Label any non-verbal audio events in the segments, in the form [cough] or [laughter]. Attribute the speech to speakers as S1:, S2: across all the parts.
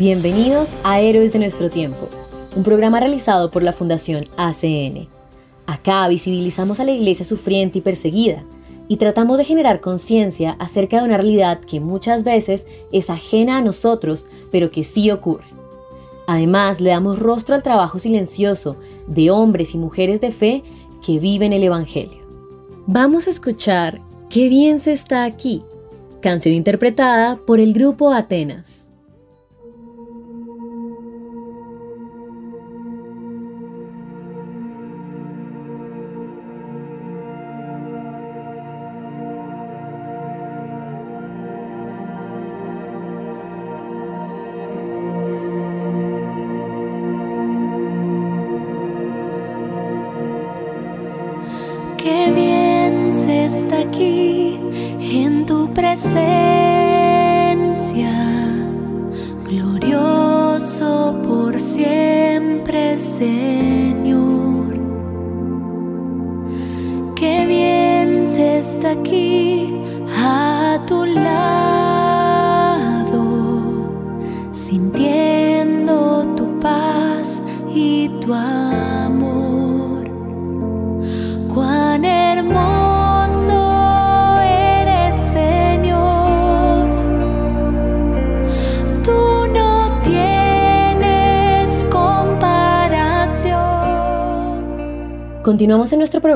S1: Bienvenidos a Héroes de nuestro tiempo, un programa realizado por la Fundación ACN. Acá visibilizamos a la iglesia sufriente y perseguida y tratamos de generar conciencia acerca de una realidad que muchas veces es ajena a nosotros, pero que sí ocurre. Además, le damos rostro al trabajo silencioso de hombres y mujeres de fe que viven el Evangelio. Vamos a escuchar Qué bien se está aquí, canción interpretada por el grupo Atenas.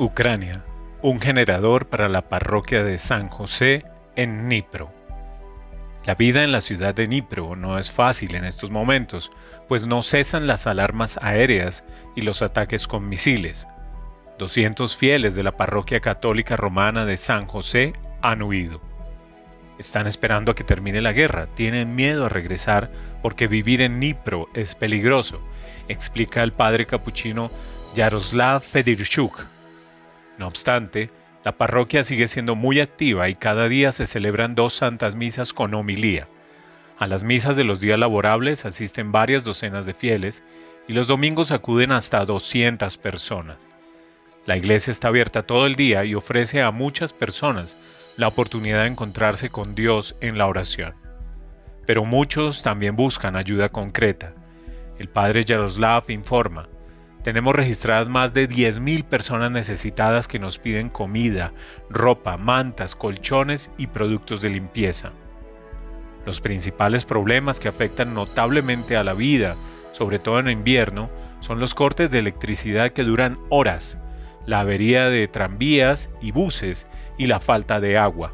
S2: Ucrania, un generador para la parroquia de San José en Dnipro. La vida en la ciudad de Dnipro no es fácil en estos momentos, pues no cesan las alarmas aéreas y los ataques con misiles. 200 fieles de la parroquia católica romana de San José han huido. Están esperando a que termine la guerra, tienen miedo a regresar porque vivir en Dnipro es peligroso, explica el padre capuchino Yaroslav Fedirchuk, no obstante, la parroquia sigue siendo muy activa y cada día se celebran dos santas misas con homilía. A las misas de los días laborables asisten varias docenas de fieles y los domingos acuden hasta 200 personas. La iglesia está abierta todo el día y ofrece a muchas personas la oportunidad de encontrarse con Dios en la oración. Pero muchos también buscan ayuda concreta. El padre Yaroslav informa, tenemos registradas más de 10.000 personas necesitadas que nos piden comida, ropa, mantas, colchones y productos de limpieza. Los principales problemas que afectan notablemente a la vida, sobre todo en invierno, son los cortes de electricidad que duran horas, la avería de tranvías y buses y la falta de agua.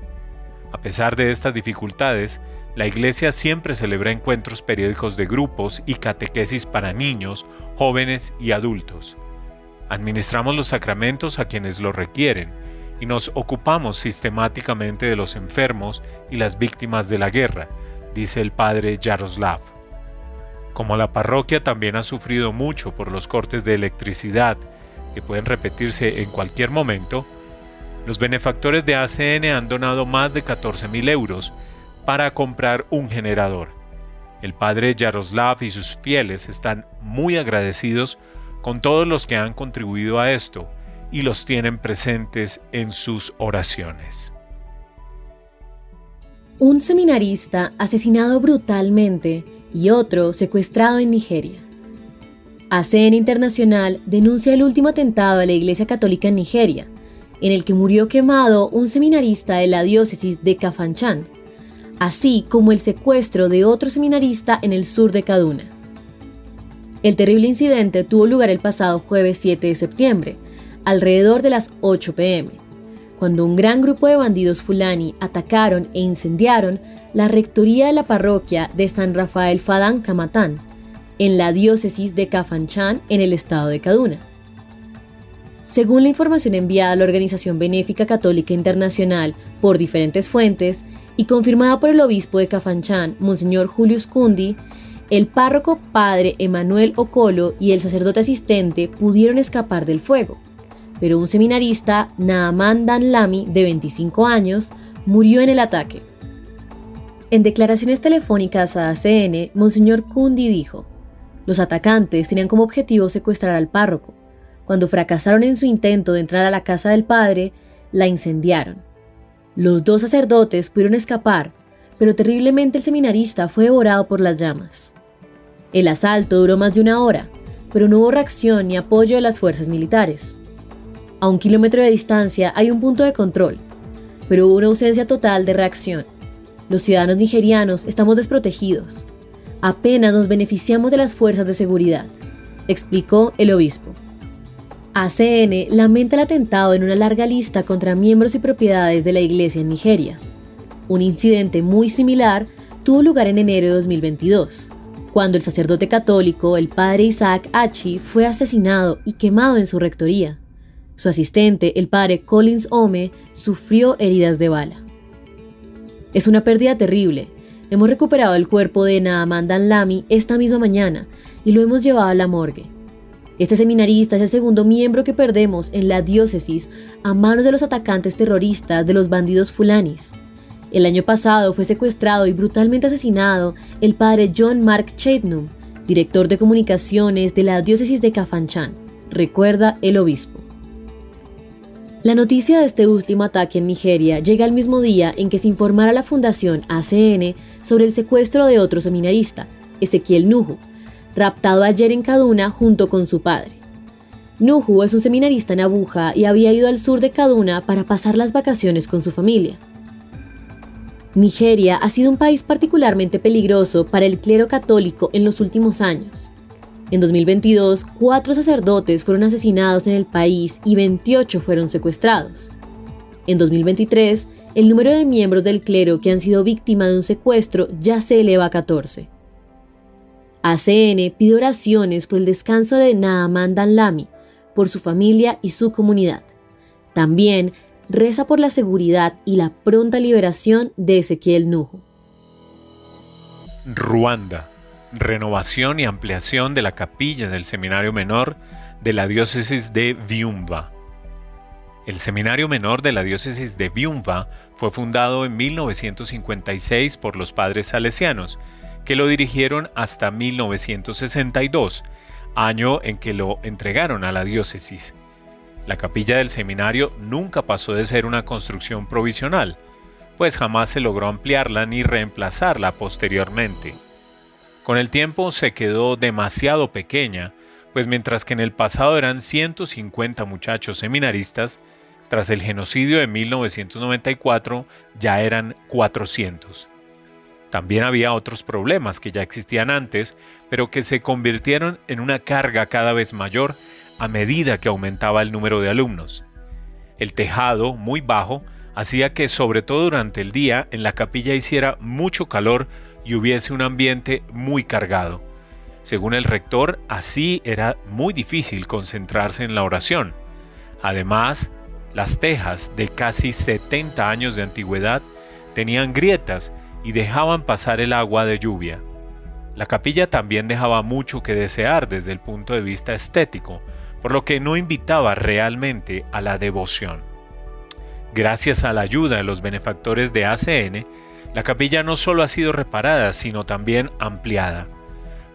S2: A pesar de estas dificultades, la iglesia siempre celebra encuentros periódicos de grupos y catequesis para niños, jóvenes y adultos. Administramos los sacramentos a quienes lo requieren y nos ocupamos sistemáticamente de los enfermos y las víctimas de la guerra, dice el padre Yaroslav. Como la parroquia también ha sufrido mucho por los cortes de electricidad, que pueden repetirse en cualquier momento, los benefactores de ACN han donado más de 14.000 euros para comprar un generador. El padre Yaroslav y sus fieles están muy agradecidos con todos los que han contribuido a esto y los tienen presentes en sus oraciones.
S1: Un seminarista asesinado brutalmente y otro secuestrado en Nigeria. ACN Internacional denuncia el último atentado a la Iglesia Católica en Nigeria, en el que murió quemado un seminarista de la diócesis de Kafanchan, así como el secuestro de otro seminarista en el sur de Kaduna. El terrible incidente tuvo lugar el pasado jueves 7 de septiembre, alrededor de las 8 pm, cuando un gran grupo de bandidos fulani atacaron e incendiaron la rectoría de la parroquia de San Rafael Fadán Camatán, en la diócesis de Kafanchan, en el estado de Kaduna. Según la información enviada a la Organización Benéfica Católica Internacional por diferentes fuentes y confirmada por el obispo de Kafanchan, Monseñor Julius Kundi, el párroco padre Emanuel Ocolo y el sacerdote asistente pudieron escapar del fuego, pero un seminarista, Naaman Danlami, de 25 años, murió en el ataque. En declaraciones telefónicas a ACN, Monseñor Kundi dijo, los atacantes tenían como objetivo secuestrar al párroco. Cuando fracasaron en su intento de entrar a la casa del padre, la incendiaron. Los dos sacerdotes pudieron escapar, pero terriblemente el seminarista fue devorado por las llamas. El asalto duró más de una hora, pero no hubo reacción ni apoyo de las fuerzas militares. A un kilómetro de distancia hay un punto de control, pero hubo una ausencia total de reacción. Los ciudadanos nigerianos estamos desprotegidos apenas nos beneficiamos de las fuerzas de seguridad, explicó el obispo. ACN lamenta el atentado en una larga lista contra miembros y propiedades de la iglesia en Nigeria. Un incidente muy similar tuvo lugar en enero de 2022, cuando el sacerdote católico, el padre Isaac Achi, fue asesinado y quemado en su rectoría. Su asistente, el padre Collins Ome, sufrió heridas de bala. Es una pérdida terrible Hemos recuperado el cuerpo de Naaman Lami esta misma mañana y lo hemos llevado a la morgue. Este seminarista es el segundo miembro que perdemos en la diócesis a manos de los atacantes terroristas de los bandidos fulanis. El año pasado fue secuestrado y brutalmente asesinado el padre John Mark Chetnum, director de comunicaciones de la diócesis de Kafanchan, recuerda el obispo. La noticia de este último ataque en Nigeria llega al mismo día en que se informara la Fundación ACN sobre el secuestro de otro seminarista, Ezequiel Nuhu, raptado ayer en Kaduna junto con su padre. Nuhu es un seminarista en Abuja y había ido al sur de Kaduna para pasar las vacaciones con su familia. Nigeria ha sido un país particularmente peligroso para el clero católico en los últimos años. En 2022, cuatro sacerdotes fueron asesinados en el país y 28 fueron secuestrados. En 2023, el número de miembros del clero que han sido víctimas de un secuestro ya se eleva a 14. ACN pide oraciones por el descanso de Naaman Danlami, por su familia y su comunidad. También reza por la seguridad y la pronta liberación de Ezequiel Nujo.
S2: Ruanda renovación y ampliación de la capilla del Seminario Menor de la diócesis de Viumba. El Seminario Menor de la diócesis de Viumba fue fundado en 1956 por los padres salesianos, que lo dirigieron hasta 1962, año en que lo entregaron a la diócesis. La capilla del seminario nunca pasó de ser una construcción provisional, pues jamás se logró ampliarla ni reemplazarla posteriormente. Con el tiempo se quedó demasiado pequeña, pues mientras que en el pasado eran 150 muchachos seminaristas, tras el genocidio de 1994 ya eran 400. También había otros problemas que ya existían antes, pero que se convirtieron en una carga cada vez mayor a medida que aumentaba el número de alumnos. El tejado, muy bajo, hacía que sobre todo durante el día en la capilla hiciera mucho calor y hubiese un ambiente muy cargado. Según el rector, así era muy difícil concentrarse en la oración. Además, las tejas de casi 70 años de antigüedad tenían grietas y dejaban pasar el agua de lluvia. La capilla también dejaba mucho que desear desde el punto de vista estético, por lo que no invitaba realmente a la devoción. Gracias a la ayuda de los benefactores de ACN, la capilla no solo ha sido reparada, sino también ampliada.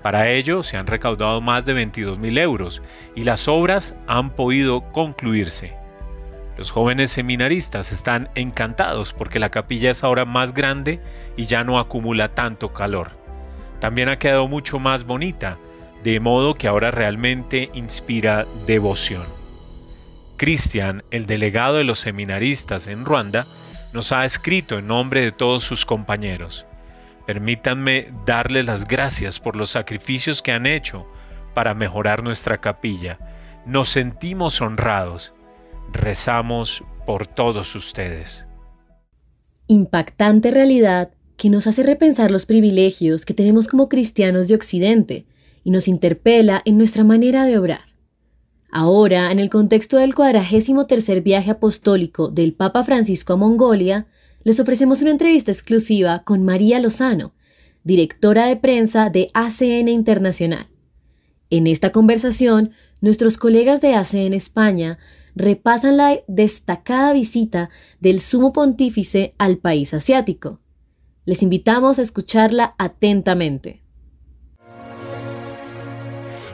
S2: Para ello se han recaudado más de 22.000 euros y las obras han podido concluirse. Los jóvenes seminaristas están encantados porque la capilla es ahora más grande y ya no acumula tanto calor. También ha quedado mucho más bonita, de modo que ahora realmente inspira devoción. Cristian, el delegado de los seminaristas en Ruanda, nos ha escrito en nombre de todos sus compañeros. Permítanme darle las gracias por los sacrificios que han hecho para mejorar nuestra capilla. Nos sentimos honrados. Rezamos por todos ustedes.
S1: Impactante realidad que nos hace repensar los privilegios que tenemos como cristianos de Occidente y nos interpela en nuestra manera de obrar. Ahora, en el contexto del cuadragésimo tercer viaje apostólico del Papa Francisco a Mongolia, les ofrecemos una entrevista exclusiva con María Lozano, directora de prensa de ACN Internacional. En esta conversación, nuestros colegas de ACN España repasan la destacada visita del sumo pontífice al país asiático. Les invitamos a escucharla atentamente.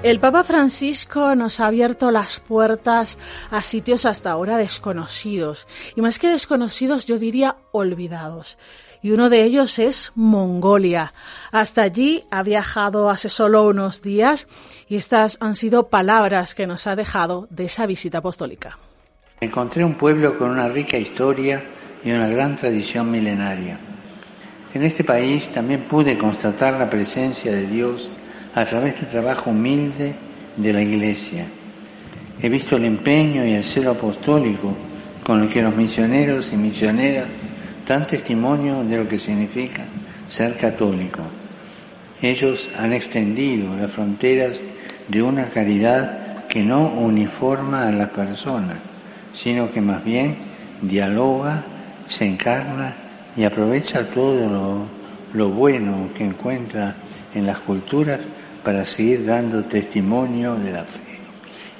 S3: El Papa Francisco nos ha abierto las puertas a sitios hasta ahora desconocidos, y más que desconocidos yo diría olvidados. Y uno de ellos es Mongolia. Hasta allí ha viajado hace solo unos días y estas han sido palabras que nos ha dejado de esa visita apostólica.
S4: Encontré un pueblo con una rica historia y una gran tradición milenaria. En este país también pude constatar la presencia de Dios a través del trabajo humilde de la Iglesia. He visto el empeño y el celo apostólico con el que los misioneros y misioneras dan testimonio de lo que significa ser católico. Ellos han extendido las fronteras de una caridad que no uniforma a las personas, sino que más bien dialoga, se encarna y aprovecha todo lo, lo bueno que encuentra en las culturas para seguir dando testimonio de la fe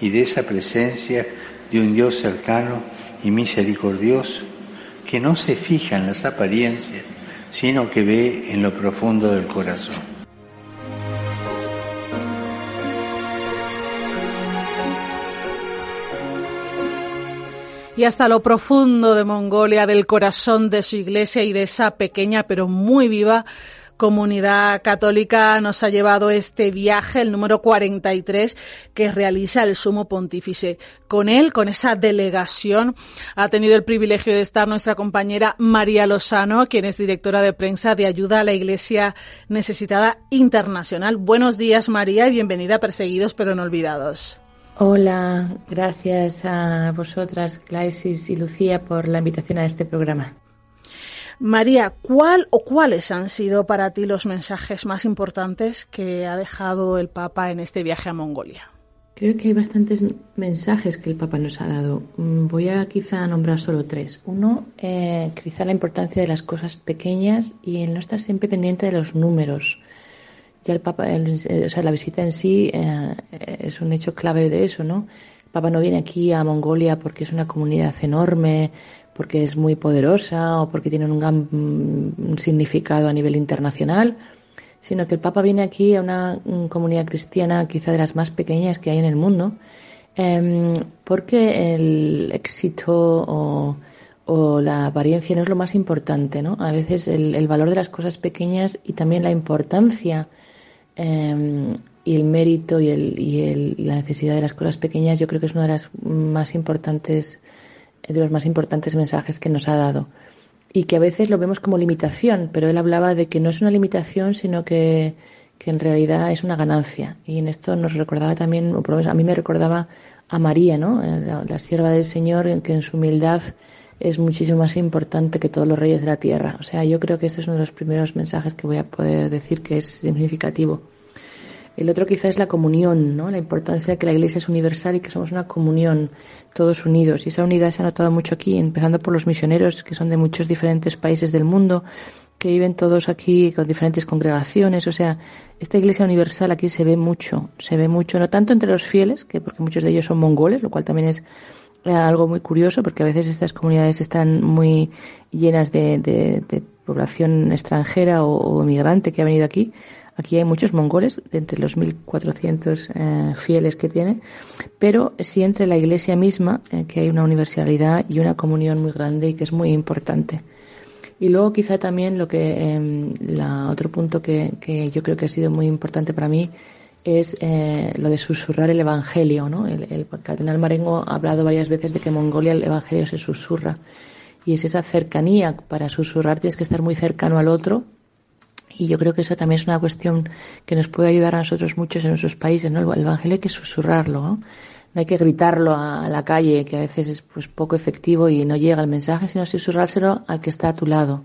S4: y de esa presencia de un Dios cercano y misericordioso que no se fija en las apariencias, sino que ve en lo profundo del corazón.
S3: y hasta lo profundo de Mongolia, del corazón de su iglesia y de esa pequeña pero muy viva comunidad católica nos ha llevado este viaje, el número 43, que realiza el sumo pontífice. Con él, con esa delegación, ha tenido el privilegio de estar nuestra compañera María Lozano, quien es directora de prensa de Ayuda a la Iglesia Necesitada Internacional. Buenos días, María, y bienvenida a Perseguidos pero no olvidados.
S5: Hola, gracias a vosotras, Claisis y Lucía, por la invitación a este programa.
S3: María, ¿cuál o cuáles han sido para ti los mensajes más importantes que ha dejado el Papa en este viaje a Mongolia?
S5: Creo que hay bastantes mensajes que el Papa nos ha dado. Mm, voy a quizá nombrar solo tres. Uno, eh, quizá la importancia de las cosas pequeñas y el no estar siempre pendiente de los números. Ya el Papa, o sea, la visita en sí eh, es un hecho clave de eso, ¿no? El Papa no viene aquí a Mongolia porque es una comunidad enorme, porque es muy poderosa o porque tiene un gran mm, significado a nivel internacional, sino que el Papa viene aquí a una comunidad cristiana quizá de las más pequeñas que hay en el mundo, em, porque el éxito o, la apariencia no es lo más importante, ¿no? A veces el, valor de las cosas pequeñas y también la importancia em, y el mérito y, y la necesidad de las cosas pequeñas yo creo que es una de las más importantes de los más importantes mensajes que nos ha dado. Y que a veces lo vemos como limitación, pero él hablaba de que no es una limitación, sino que, que en realidad es una ganancia. Y en esto nos recordaba también, o a mí me recordaba a María, ¿no? Eh, la, sierva del Señor, que en su humildad es muchísimo más importante que todos los reyes de la tierra. O sea, yo creo que este es uno de los primeros mensajes que voy a poder decir que es significativo. El otro quizá es la comunión, ¿no? La importancia de que la Iglesia es universal y que somos una comunión todos unidos. Y esa unidad se ha notado mucho aquí, empezando por los misioneros que son de muchos diferentes países del mundo, que viven todos aquí con diferentes congregaciones. O sea, esta Iglesia universal aquí se ve mucho, se ve mucho, no tanto entre los fieles, que porque muchos de ellos son mongoles, lo cual también es eh, algo muy curioso, porque a veces estas comunidades están muy llenas de, población extranjera o, o migrante que ha venido aquí Aquí hay muchos mongoles, de entre los 1.400 eh, fieles que tiene, pero sí entre la iglesia misma, eh, que hay una universalidad y una comunión muy grande y que es muy importante. Y luego quizá también lo que, eh, la, otro punto que, que, yo creo que ha sido muy importante para mí es eh, lo de susurrar el Evangelio. ¿no? El, el, cardenal Marengo ha hablado varias veces de que en Mongolia el Evangelio se susurra. Y es esa cercanía. Para susurrar tienes que estar muy cercano al otro. Y yo creo que eso también es una cuestión que nos puede ayudar a nosotros muchos en nuestros países. ¿no? El Evangelio hay que susurrarlo. ¿no? no hay que gritarlo a, la calle, que a veces es pues, poco efectivo y no llega el mensaje, sino susurrárselo al que está a tu lado.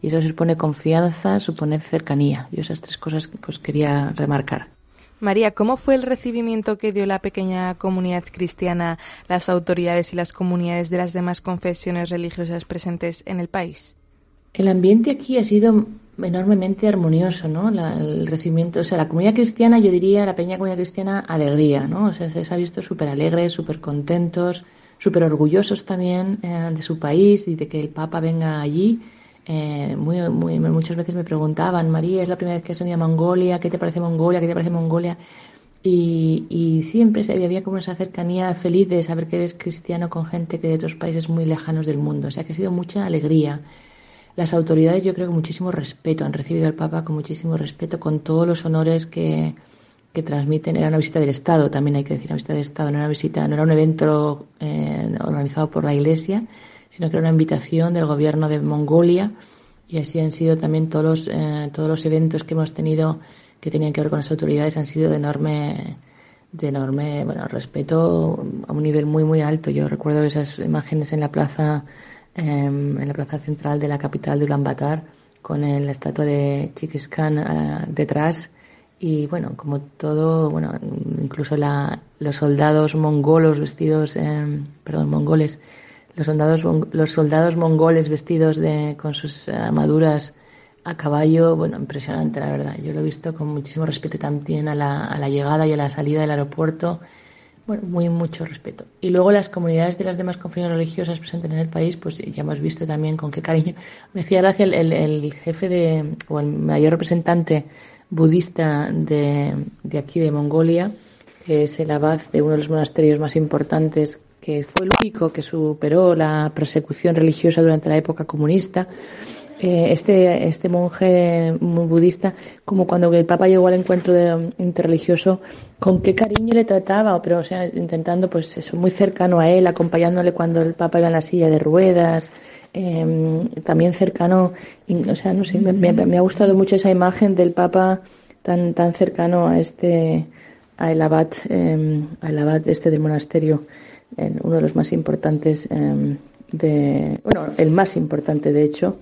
S5: Y eso supone confianza, supone cercanía. Yo esas tres cosas pues quería remarcar.
S6: María, ¿cómo fue el recibimiento que dio la pequeña comunidad cristiana, las autoridades y las comunidades de las demás confesiones religiosas presentes en el país?
S5: El ambiente aquí ha sido enormemente armonioso, ¿no? el recibimiento, o sea, la comunidad cristiana, yo diría, la pequeña comunidad cristiana, alegría, ¿no? O sea, se ha visto súper alegres, súper contentos, súper orgullosos también eh, de su país y de que el Papa venga allí eh, muy, muchas veces me preguntaban, María, es la primera vez que has venido a Mongolia, ¿qué te parece Mongolia? ¿Qué te parece Mongolia? Y, y siempre había como esa cercanía feliz de saber que eres cristiano con gente que de otros países muy lejanos del mundo. O sea que ha sido mucha alegría. Las autoridades, yo creo que muchísimo respeto, han recibido al Papa con muchísimo respeto, con todos los honores que, que transmiten. Era una visita del Estado, también hay que decir, una visita del Estado, no era, una visita, no era un evento eh, organizado por la Iglesia, sino que era una invitación del gobierno de Mongolia y así han sido también todos los, eh, todos los eventos que hemos tenido que tenían que ver con las autoridades han sido de enorme de enorme bueno respeto a un nivel muy muy alto yo recuerdo esas imágenes en la plaza en la plaza central de la capital de Ulaanbaatar con la estatua de Chinkis Khan eh, detrás y bueno como todo bueno incluso la, los soldados mongolos vestidos em, perdón mongoles los soldados, los soldados mongoles vestidos de, con sus armaduras a caballo, bueno, impresionante la verdad. Yo lo he visto con muchísimo respeto también a la, a la llegada y a la salida del aeropuerto. Bueno, muy mucho respeto. Y luego las comunidades de las demás confesiones religiosas presentes en el país, pues ya hemos visto también con qué cariño. [laughs] Me decía gracia el, el, jefe de, o el mayor representante budista de, de aquí de Mongolia, que es el abad de uno de los monasterios más importantes que fue el único que superó la persecución religiosa durante la época comunista. Eh, este, este monje budista, como cuando el Papa llegó al encuentro de, interreligioso, con qué cariño le trataba, pero o sea, intentando, pues eso, muy cercano a él, acompañándole cuando el Papa iba en la silla de ruedas, em, también cercano, o sea, no sé, me, ha gustado mucho esa imagen del Papa tan, tan cercano a este, a el abad, eh, al abad este del monasterio uno de los más importantes em, de, bueno, el más importante de hecho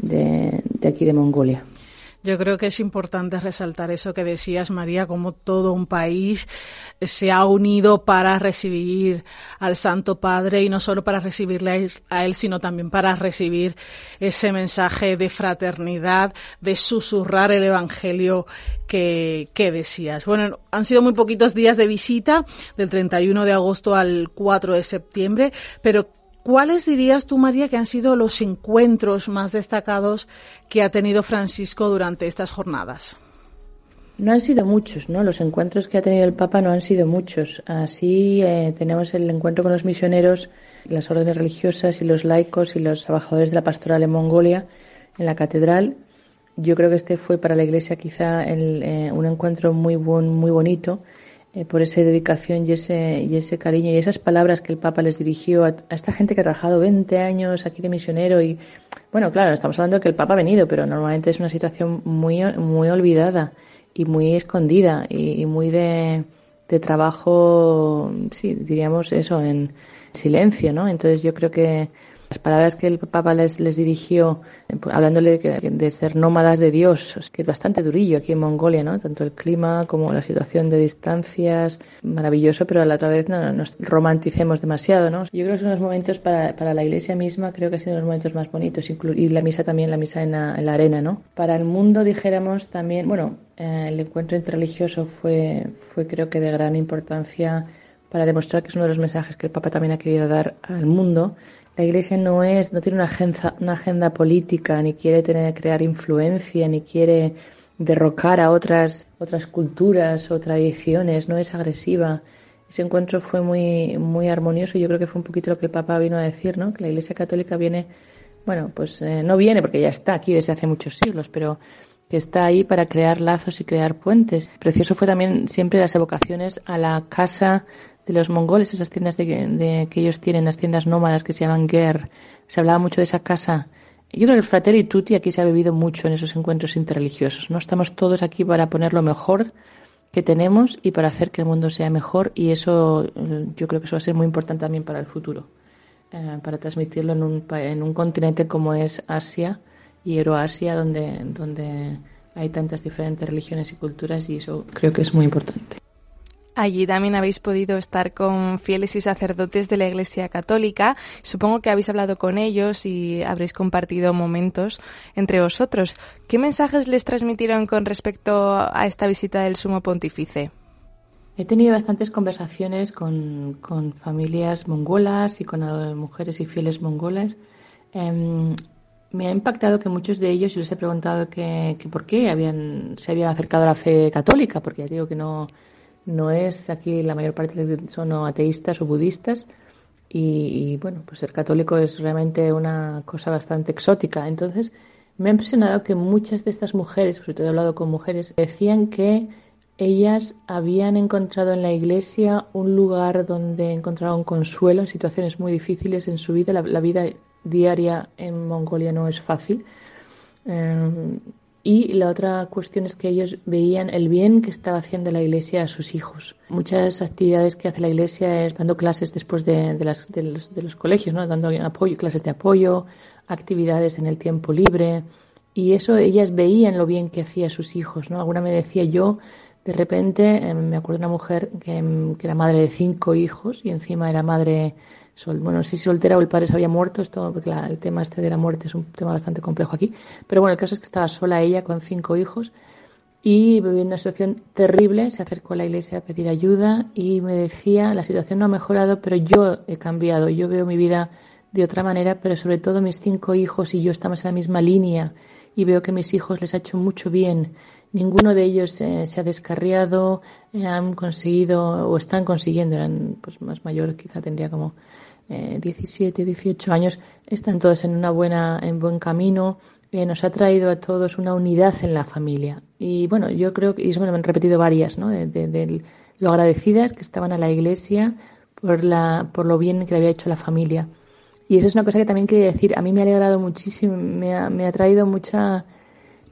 S5: de, de aquí de Mongolia.
S3: Yo creo que es importante resaltar eso que decías, María, como todo un país se ha unido para recibir al Santo Padre y no solo para recibirle a él, sino también para recibir ese mensaje de fraternidad, de susurrar el Evangelio que, que decías. Bueno, han sido muy poquitos días de visita, del 31 de agosto al 4 de septiembre, pero ¿Cuáles dirías tú, María, que han sido los encuentros más destacados que ha tenido Francisco durante estas jornadas?
S5: No han sido muchos, ¿no? Los encuentros que ha tenido el Papa no han sido muchos. Así eh, tenemos el encuentro con los misioneros, las órdenes religiosas y los laicos y los trabajadores de la pastoral en Mongolia, en la catedral. Yo creo que este fue para la Iglesia quizá eh, un encuentro muy, muy bonito eh, por esa dedicación y ese, y ese cariño y esas palabras que el Papa les dirigió a, esta gente que ha trabajado 20 años aquí de misionero y bueno, claro, estamos hablando de que el Papa ha venido, pero normalmente es una situación muy, muy olvidada y muy escondida y, muy de, de trabajo, sí, diríamos eso, en silencio, ¿no? Entonces yo creo que las palabras que el Papa les, les dirigió, eh, pues, hablándole de, de, ser nómadas de Dios, que es bastante durillo aquí en Mongolia, ¿no? Tanto el clima como la situación de distancias, maravilloso, pero a la otra vez no, nos romanticemos demasiado, ¿no? Yo creo que son los momentos para, para la iglesia misma, creo que han sido los momentos más bonitos, y la misa también, la misa en la, en la arena, ¿no? Para el mundo, dijéramos también, bueno, eh, el encuentro interreligioso fue, fue creo que de gran importancia para demostrar que es uno de los mensajes que el Papa también ha querido dar al mundo, la Iglesia no es, no tiene una agenda, una agenda política, ni quiere tener, crear influencia, ni quiere derrocar a otras, otras culturas o tradiciones, no es agresiva. Ese encuentro fue muy, muy armonioso y yo creo que fue un poquito lo que el Papa vino a decir, ¿no? Que la Iglesia Católica viene, bueno, pues eh, no viene porque ya está aquí desde hace muchos siglos, pero que está ahí para crear lazos y crear puentes. Precioso fue también siempre las evocaciones a la casa de los mongoles, esas tiendas de, que ellos tienen, las tiendas nómadas que se llaman Ger. Se hablaba mucho de esa casa. Yo creo que el Fratelli Tutti aquí se ha vivido mucho en esos encuentros interreligiosos. ¿no? Estamos todos aquí para poner lo mejor que tenemos y para hacer que el mundo sea mejor y eso yo creo que eso va a ser muy importante también para el futuro, eh, para transmitirlo en un, en un continente como es Asia y Euroasia, donde, donde hay tantas diferentes religiones y culturas y eso creo que es muy importante.
S6: Allí también habéis podido estar con fieles y sacerdotes de la Iglesia Católica. Supongo que habéis hablado con ellos y habréis compartido momentos entre vosotros. ¿Qué mensajes les transmitieron con respecto a esta visita del Sumo Pontífice?
S5: He tenido bastantes conversaciones con, con familias mongolas y con mujeres y fieles mongolas. Em, me ha impactado que muchos de ellos, yo les he preguntado que, por qué habían, se habían acercado a la fe católica, porque ya digo que no, no es aquí la mayor parte son ateístas o budistas. Y, bueno, pues ser católico es realmente una cosa bastante exótica. Entonces, me ha impresionado que muchas de estas mujeres, sobre todo he hablado con mujeres, decían que ellas habían encontrado en la iglesia un lugar donde encontraron consuelo en situaciones muy difíciles en su vida. la vida diaria en Mongolia no es fácil. Eh, y la otra cuestión es que ellos veían el bien que estaba haciendo la iglesia a sus hijos. Muchas actividades que hace la iglesia es dando clases después de, las, de, los, colegios, ¿no? dando apoyo, clases de apoyo, actividades en el tiempo libre. Y eso ellas veían lo bien que hacía a sus hijos. ¿no? Alguna me decía yo, de repente, eh, me acuerdo de una mujer que, que era madre de cinco hijos y encima era madre bueno, si soltera o el padre se había muerto, esto, porque el tema este de la muerte es un tema bastante complejo aquí. Pero bueno, el caso es que estaba sola ella con cinco hijos y vivía una situación terrible. Se acercó a la iglesia a pedir ayuda y me decía, la situación no ha mejorado, pero yo he cambiado. Yo veo mi vida de otra manera, pero sobre todo mis cinco hijos y yo estamos en la misma línea y veo que mis hijos les ha hecho mucho bien. Ninguno de ellos eh, se ha descarriado, eh, han conseguido o están consiguiendo, eran pues más mayores, quizá tendría como 17, eh, 18 años, están todos en una buena, en buen camino. Eh, nos ha traído a todos una unidad en la familia. Y bueno, yo creo que, y eso me lo han repetido varias, ¿no? De, lo agradecidas que estaban a la iglesia por, la, por lo bien que le había hecho la familia. Y eso es una cosa que también quería decir. A mí me ha alegrado muchísimo, me ha, me ha traído mucha,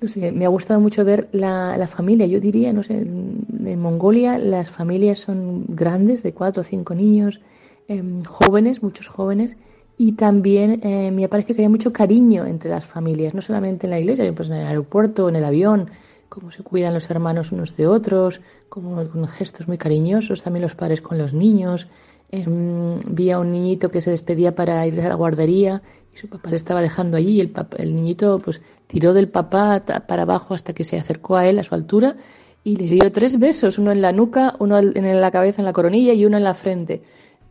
S5: no sé, me ha gustado mucho ver la, la familia. Yo diría, no sé, en Mongolia las familias son grandes, de cuatro o cinco niños, Em, jóvenes, muchos jóvenes, y también eh, me parece que hay mucho cariño entre las familias, no solamente en la iglesia, pues en el aeropuerto, en el avión, cómo se cuidan los hermanos unos de otros, como con gestos muy cariñosos, también los padres con los niños. Eh, vi a un niñito que se despedía para ir a la guardería y su papá le estaba dejando allí y el, el niñito pues tiró del papá para abajo hasta que se acercó a él a su altura y le dio tres besos, uno en la nuca, uno en la cabeza, en la coronilla y uno en la frente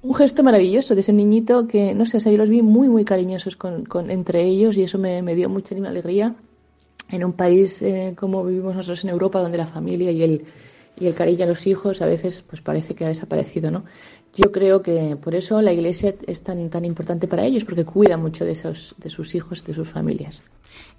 S5: un gesto maravilloso de ese niñito que, no sé, o yo los vi muy, muy cariñosos con, con entre ellos y eso me, me dio mucha alegría en un país eh, como vivimos nosotros en Europa, donde la familia y el, y el cariño a los hijos a veces pues parece que ha desaparecido, ¿no? Yo creo que por eso la iglesia es tan, tan importante para ellos, porque cuida mucho de, esos, de sus hijos, de sus familias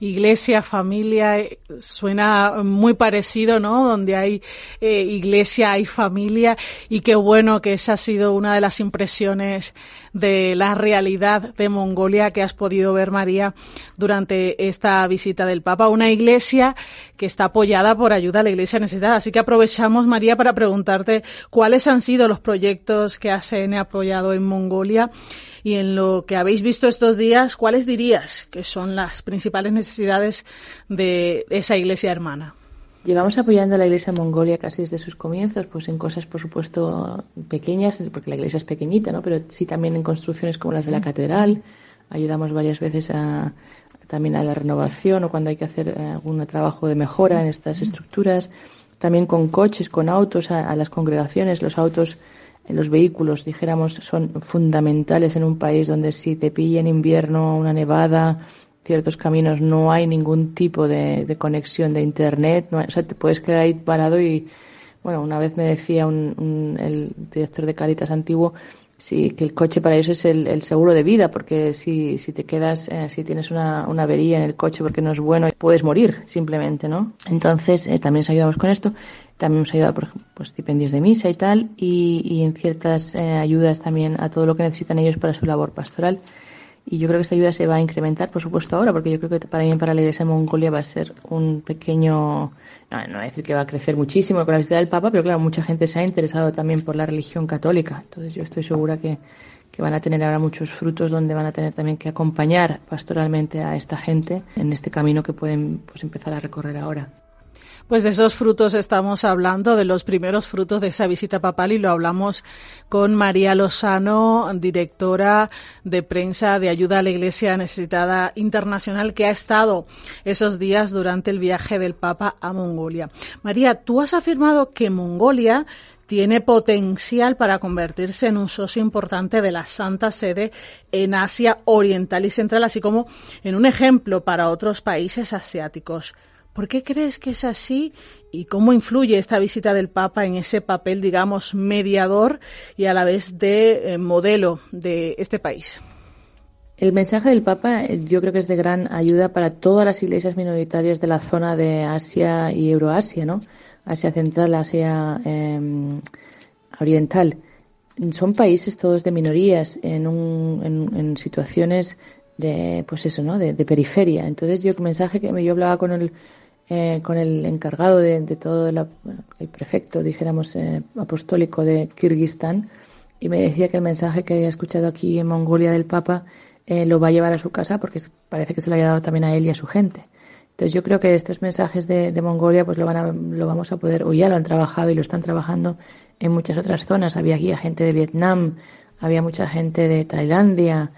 S3: iglesia, familia, eh, suena muy parecido, ¿no? Donde hay eh, iglesia, hay familia y qué bueno que esa ha sido una de las impresiones de la realidad de Mongolia que has podido ver, María, durante esta visita del Papa. Una iglesia que está apoyada por ayuda a la iglesia necesitada. Así que aprovechamos, María, para preguntarte cuáles han sido los proyectos que ACN ha apoyado en Mongolia y en lo que habéis visto estos días, ¿cuáles dirías que son las principales necesidades de esa iglesia hermana?
S5: Llevamos apoyando a la Iglesia Mongolia casi desde sus comienzos, pues en cosas, por supuesto, pequeñas, porque la iglesia es pequeñita, ¿no? Pero sí también en construcciones como las de la catedral. Ayudamos varias veces a, también a la renovación o cuando hay que hacer eh, algún trabajo de mejora en estas estructuras. También con coches, con autos, a las congregaciones. Los autos los vehículos, dijéramos, son fundamentales en un país donde si te pilla en invierno una nevada, ciertos caminos no hay ningún tipo de, conexión de internet, o sea, te puedes quedar ahí parado y, bueno, una vez me decía un, el director de Caritas antiguo sí, que el coche para ellos es el, seguro de vida, porque si, si te quedas, eh, si tienes una, una, avería en el coche porque no es bueno, puedes morir simplemente, ¿no? Entonces, eh, también nos ayudamos con esto. También hemos ayudado por pues, stipendios de misa y tal, y, y en ciertas eh, ayudas también a todo lo que necesitan ellos para su labor pastoral. Y yo creo que esta ayuda se va a incrementar, por supuesto, ahora, porque yo creo que para mí, para la Iglesia de Mongolia, va a ser un pequeño, no, no voy a decir que va a crecer muchísimo con la visita del Papa, pero claro, mucha gente se ha interesado también por la religión católica. Entonces yo estoy segura que, que van a tener ahora muchos frutos donde van a tener también que acompañar pastoralmente a esta gente en este camino que pueden pues, empezar a recorrer ahora.
S3: Pues de esos frutos estamos hablando, de los primeros frutos de esa visita papal y lo hablamos con María Lozano, directora de prensa de ayuda a la Iglesia Necesitada Internacional, que ha estado esos días durante el viaje del Papa a Mongolia. María, tú has afirmado que Mongolia tiene potencial para convertirse en un socio importante de la Santa Sede en Asia Oriental y Central, así como en un ejemplo para otros países asiáticos. ¿Por qué crees que es así y cómo influye esta visita del Papa en ese papel, digamos, mediador y a la vez de eh, modelo de este país?
S5: El mensaje del Papa eh, yo creo que es de gran ayuda para todas las iglesias minoritarias de la zona de Asia y Euroasia, ¿no? Asia Central, Asia em, Oriental. Son países todos de minorías en, en, situaciones de, pues eso, ¿no? De, periferia. Entonces yo el mensaje que yo hablaba con el eh, con el encargado de, todo el prefecto, dijéramos, eh, apostólico de Kirguistán, y me decía que el mensaje que había escuchado aquí en Mongolia del Papa eh, lo va a llevar a su casa porque parece que se lo haya dado también a él y a su gente. Entonces yo creo que estos mensajes de, Mongolia pues lo, van a, lo vamos a poder, o ya lo han trabajado y lo están trabajando en muchas otras zonas. Había aquí gente de Vietnam, había mucha gente de Tailandia,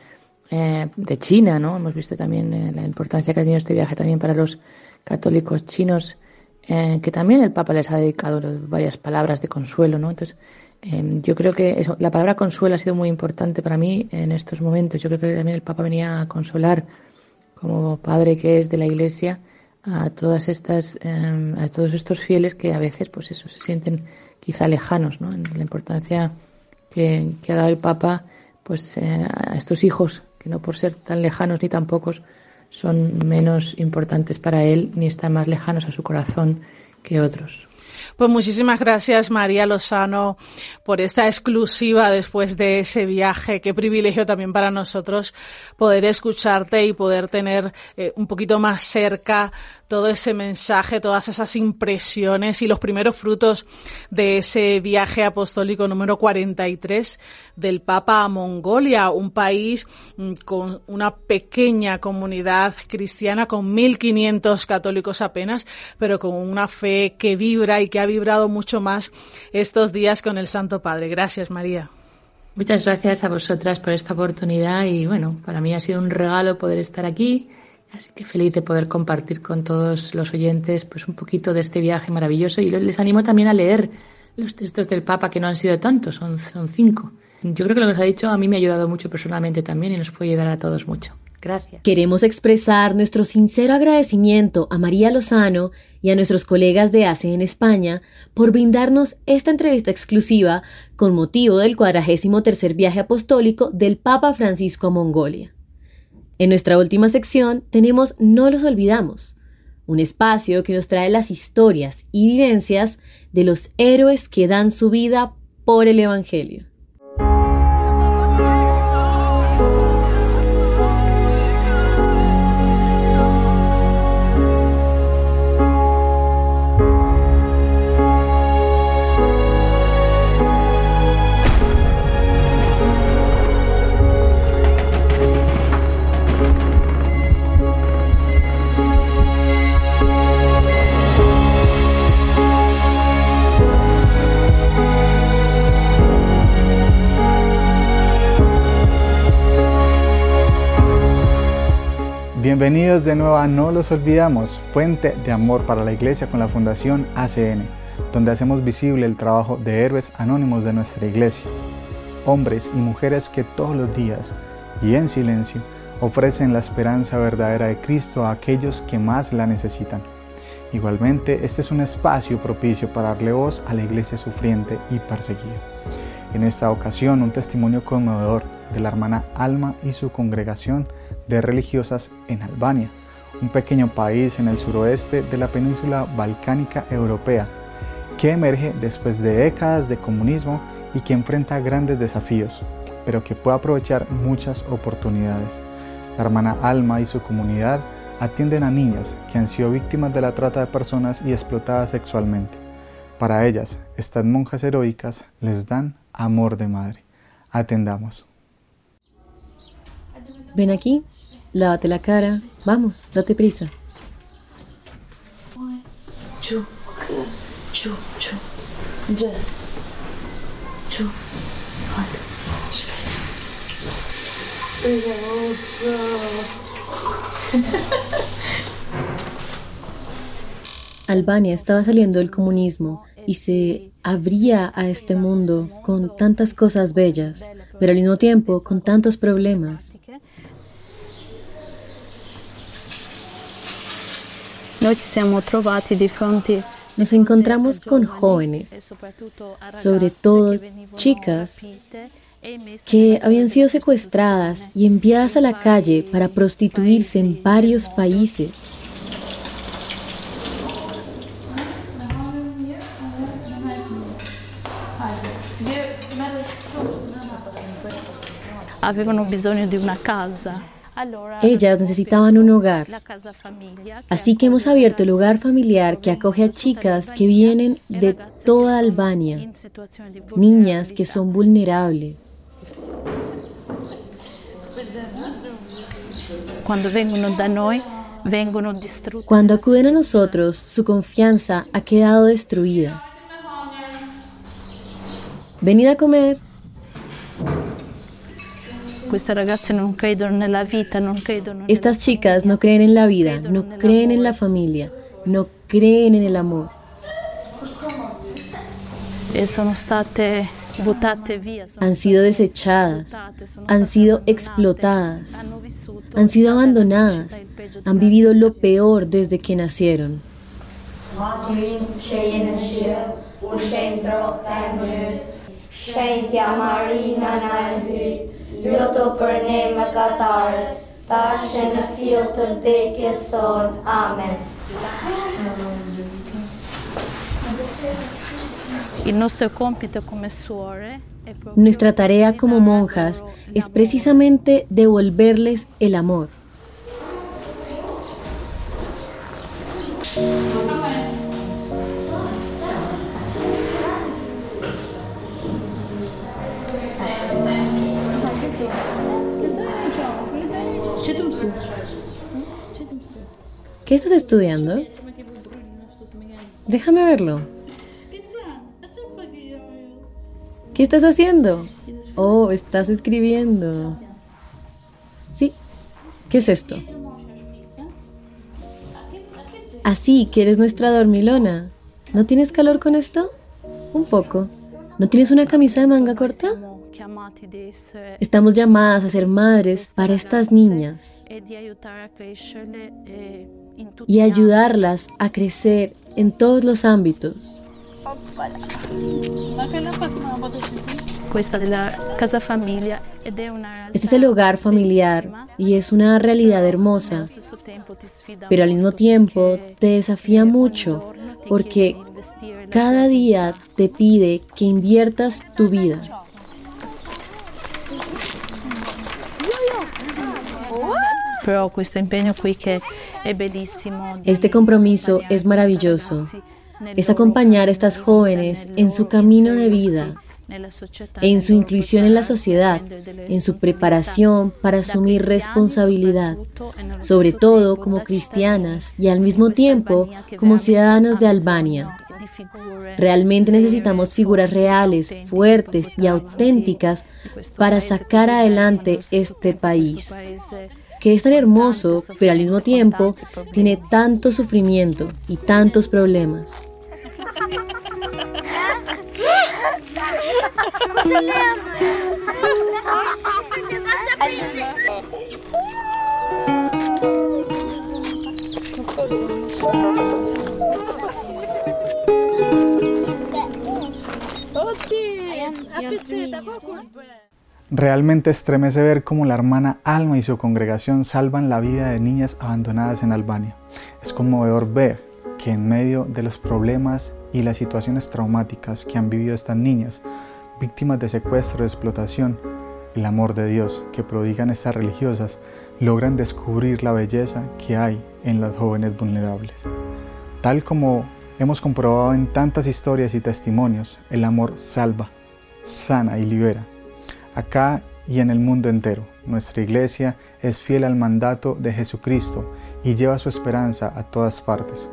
S5: de China, ¿no? Hemos visto también la importancia que ha tenido este viaje también para los católicos chinos, eh, que también el Papa les ha dedicado varias palabras de consuelo, ¿no? Entonces, em, yo creo que eso, la palabra consuelo ha sido muy importante para mí en estos momentos. Yo creo que también el Papa venía a consolar, como padre que es de la Iglesia, a todas estas, em, a todos estos fieles que a veces, pues eso, se sienten quizá lejanos, ¿no? En la importancia que, que ha dado el Papa, pues eh, a estos hijos que no por ser tan lejanos ni tan pocos, son menos importantes para él ni están más lejanos a su corazón que otros.
S3: Pues muchísimas gracias María Lozano por esta exclusiva después de ese viaje. Qué privilegio también para nosotros poder escucharte y poder tener eh, un poquito más cerca todo ese mensaje, todas esas impresiones y los primeros frutos de ese viaje apostólico número 43 del Papa a Mongolia, un país mm, con una pequeña comunidad cristiana, con 1.500 católicos apenas, pero con una fe que vibra y que ha vibrado mucho más estos días con el Santo Padre. Gracias, María.
S5: Muchas gracias a vosotras por esta oportunidad y bueno, para mí ha sido un regalo poder estar aquí Así que feliz de poder compartir con todos los oyentes pues un poquito de este viaje maravilloso y les animo también a leer los textos del Papa que no han sido tantos, son, son cinco. Yo creo que lo que nos ha dicho a mí me ha ayudado mucho personalmente también y nos puede ayudar a todos mucho. Gracias.
S1: Queremos expresar nuestro sincero agradecimiento a María Lozano y a nuestros colegas de ACE en España por brindarnos esta entrevista exclusiva con motivo del cuadragésimo tercer viaje apostólico del Papa Francisco a Mongolia. En nuestra última sección tenemos No los olvidamos, un espacio que nos trae las historias y vivencias de los héroes que dan su vida por el Evangelio.
S7: Bienvenidos de nuevo a No los olvidamos, fuente de amor para la iglesia con la Fundación ACN, donde hacemos visible el trabajo de héroes anónimos de nuestra iglesia. Hombres y mujeres que todos los días y en silencio ofrecen la esperanza verdadera de Cristo a aquellos que más la necesitan. Igualmente, este es un espacio propicio para darle voz a la iglesia sufriente y perseguida. En esta ocasión, un testimonio conmovedor de la hermana Alma y su congregación de religiosas en Albania, un pequeño país en el suroeste de la península balcánica europea, que emerge después de décadas de comunismo y que enfrenta grandes desafíos, pero que puede aprovechar muchas oportunidades. La hermana Alma y su comunidad atienden a niñas que han sido víctimas de la trata de personas y explotadas sexualmente. Para ellas, estas monjas heroicas les dan amor de madre. Atendamos.
S1: Ven aquí, lávate la cara. Vamos, date prisa. Albania estaba saliendo del comunismo y se abría a este mundo con tantas cosas bellas, pero al mismo tiempo con tantos problemas. Nos encontramos con jóvenes, sobre todo chicas, que habían sido secuestradas y enviadas a la calle para prostituirse en varios países. Ellas necesitaban un hogar. Así que hemos abierto el hogar familiar que acoge a chicas que vienen de toda Albania, niñas que son vulnerables. Cuando acuden a nosotros, su confianza ha quedado destruida. Venid a comer. Estas chicas no creen en la vida, no creen en la familia, no creen en el amor. Han sido desechadas, han sido explotadas, han sido abandonadas, han vivido lo peor desde que nacieron. Luto për ne më katarët, tashe në fil të vdekje son. Amen. Nuestra tarea como monjas es precisamente devolverles el amor. ¿Qué estás estudiando? Déjame verlo. ¿Qué estás haciendo? Oh, estás escribiendo. Sí. ¿Qué es esto? Así que eres nuestra dormilona. ¿No tienes calor con esto? Un poco. ¿No tienes una camisa de manga corta? Estamos llamadas a ser madres para estas niñas y ayudarlas a crecer en todos los ámbitos. Este es el hogar familiar y es una realidad hermosa, pero al mismo tiempo te desafía mucho porque cada día te pide que inviertas tu vida. Este compromiso es maravilloso. Es acompañar a estas jóvenes en su camino de vida, en su inclusión en la sociedad, en su preparación para asumir responsabilidad, sobre todo como cristianas y al mismo tiempo como ciudadanos de Albania. Realmente necesitamos figuras reales, fuertes y auténticas para sacar adelante este país que es tan hermoso, pero al mismo tiempo tiene tanto sufrimiento y tantos problemas.
S7: Realmente estremece ver cómo la hermana Alma y su congregación salvan la vida de niñas abandonadas en Albania. Es conmovedor ver que en medio de los problemas y las situaciones traumáticas que han vivido estas niñas, víctimas de secuestro, de explotación, el amor de Dios que prodigan estas religiosas logran descubrir la belleza que hay en las jóvenes vulnerables. Tal como hemos comprobado en tantas historias y testimonios, el amor salva, sana y libera acá y en el mundo entero. Nuestra iglesia es fiel al mandato de Jesucristo y lleva su esperanza a todas partes.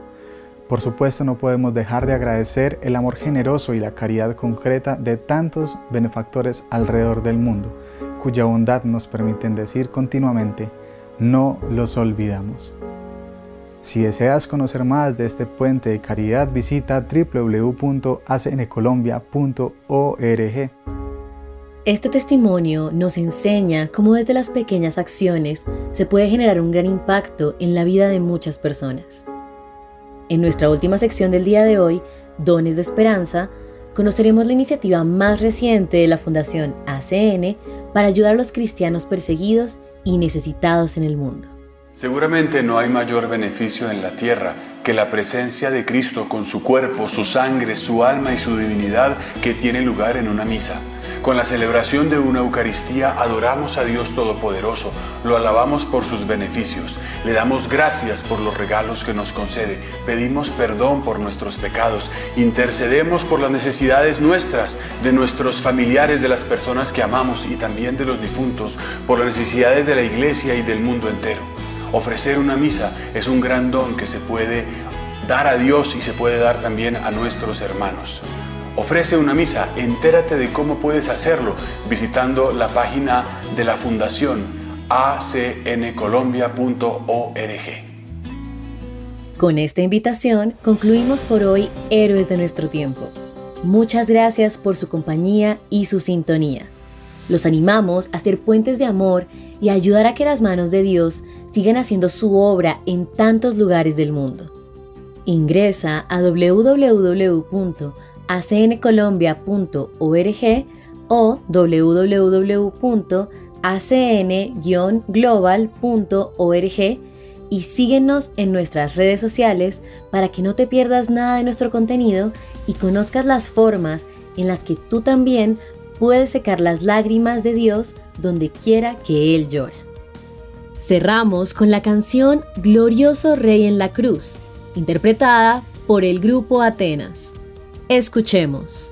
S7: Por supuesto no podemos dejar de agradecer el amor generoso y la caridad concreta de tantos benefactores alrededor del mundo, cuya bondad nos permiten decir continuamente, no los olvidamos. Si deseas conocer más de este puente de caridad, visita www.acncolombia.org.
S1: Este testimonio nos enseña cómo desde las pequeñas acciones se puede generar un gran impacto en la vida de muchas personas. En nuestra última sección del día de hoy, Dones de Esperanza, conoceremos la iniciativa más reciente de la Fundación ACN para ayudar a los cristianos perseguidos y necesitados en el mundo.
S8: Seguramente no hay mayor beneficio en la tierra que la presencia de Cristo con su cuerpo, su sangre, su alma y su divinidad que tiene lugar en una misa. Con la celebración de una Eucaristía adoramos a Dios Todopoderoso, lo alabamos por sus beneficios, le damos gracias por los regalos que nos concede, pedimos perdón por nuestros pecados, intercedemos por las necesidades nuestras, de nuestros familiares, de las personas que amamos y también de los difuntos, por las necesidades de la iglesia y del mundo entero. Ofrecer una misa es un gran don que se puede dar a Dios y se puede dar también a nuestros hermanos. Ofrece una misa, entérate de cómo puedes hacerlo visitando la página de la Fundación acncolombia.org.
S1: Con esta invitación concluimos por hoy Héroes de nuestro tiempo. Muchas gracias por su compañía y su sintonía. Los animamos a ser puentes de amor y a ayudar a que las manos de Dios sigan haciendo su obra en tantos lugares del mundo. Ingresa a www acncolombia.org o www.acn-global.org y síguenos en nuestras redes sociales para que no te pierdas nada de nuestro contenido y conozcas las formas en las que tú también puedes secar las lágrimas de Dios donde quiera que Él llora. Cerramos con la canción Glorioso Rey en la Cruz, interpretada por el grupo Atenas. Escuchemos.